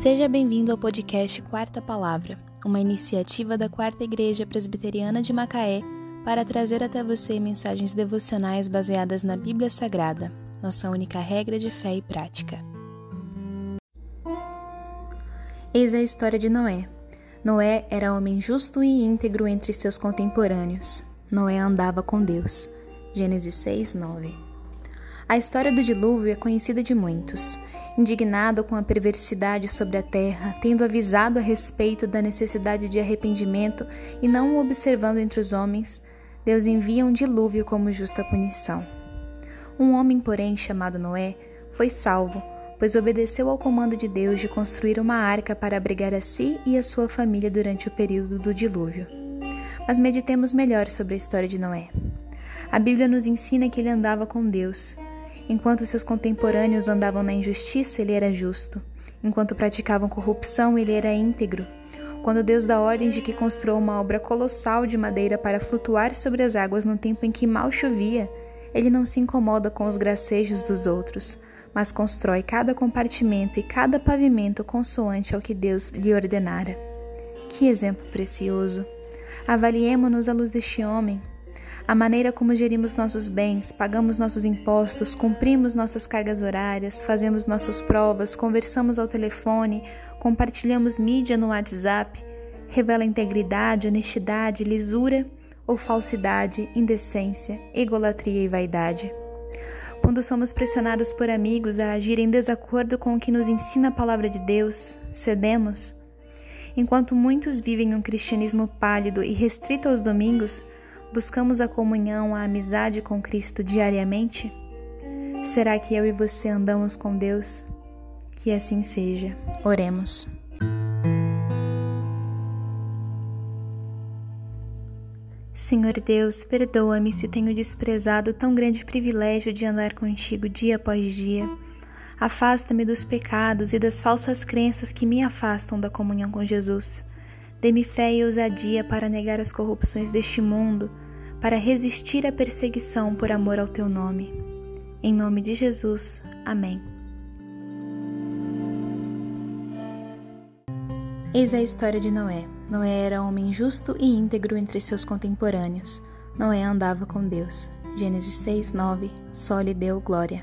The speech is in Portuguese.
Seja bem-vindo ao podcast Quarta Palavra, uma iniciativa da Quarta Igreja Presbiteriana de Macaé para trazer até você mensagens devocionais baseadas na Bíblia Sagrada, nossa única regra de fé e prática. Eis a história de Noé. Noé era homem justo e íntegro entre seus contemporâneos. Noé andava com Deus. Gênesis 6, 9. A história do dilúvio é conhecida de muitos. Indignado com a perversidade sobre a terra, tendo avisado a respeito da necessidade de arrependimento e não o observando entre os homens, Deus envia um dilúvio como justa punição. Um homem, porém, chamado Noé, foi salvo, pois obedeceu ao comando de Deus de construir uma arca para abrigar a si e a sua família durante o período do dilúvio. Mas meditemos melhor sobre a história de Noé. A Bíblia nos ensina que ele andava com Deus, Enquanto seus contemporâneos andavam na injustiça, ele era justo. Enquanto praticavam corrupção, ele era íntegro. Quando Deus dá ordem de que construa uma obra colossal de madeira para flutuar sobre as águas no tempo em que mal chovia, ele não se incomoda com os gracejos dos outros, mas constrói cada compartimento e cada pavimento consoante ao que Deus lhe ordenara. Que exemplo precioso! Avaliemo-nos à luz deste homem, a maneira como gerimos nossos bens, pagamos nossos impostos, cumprimos nossas cargas horárias, fazemos nossas provas, conversamos ao telefone, compartilhamos mídia no WhatsApp, revela integridade, honestidade, lisura ou falsidade, indecência, egolatria e vaidade. Quando somos pressionados por amigos a agir em desacordo com o que nos ensina a palavra de Deus, cedemos? Enquanto muitos vivem um cristianismo pálido e restrito aos domingos, Buscamos a comunhão, a amizade com Cristo diariamente? Será que eu e você andamos com Deus? Que assim seja. Oremos. Senhor Deus, perdoa-me se tenho desprezado tão grande privilégio de andar contigo dia após dia. Afasta-me dos pecados e das falsas crenças que me afastam da comunhão com Jesus. Dê-me fé e ousadia para negar as corrupções deste mundo, para resistir à perseguição por amor ao teu nome. Em nome de Jesus. Amém. Eis a história de Noé. Noé era homem justo e íntegro entre seus contemporâneos. Noé andava com Deus. Gênesis 6, 9. Só lhe deu glória.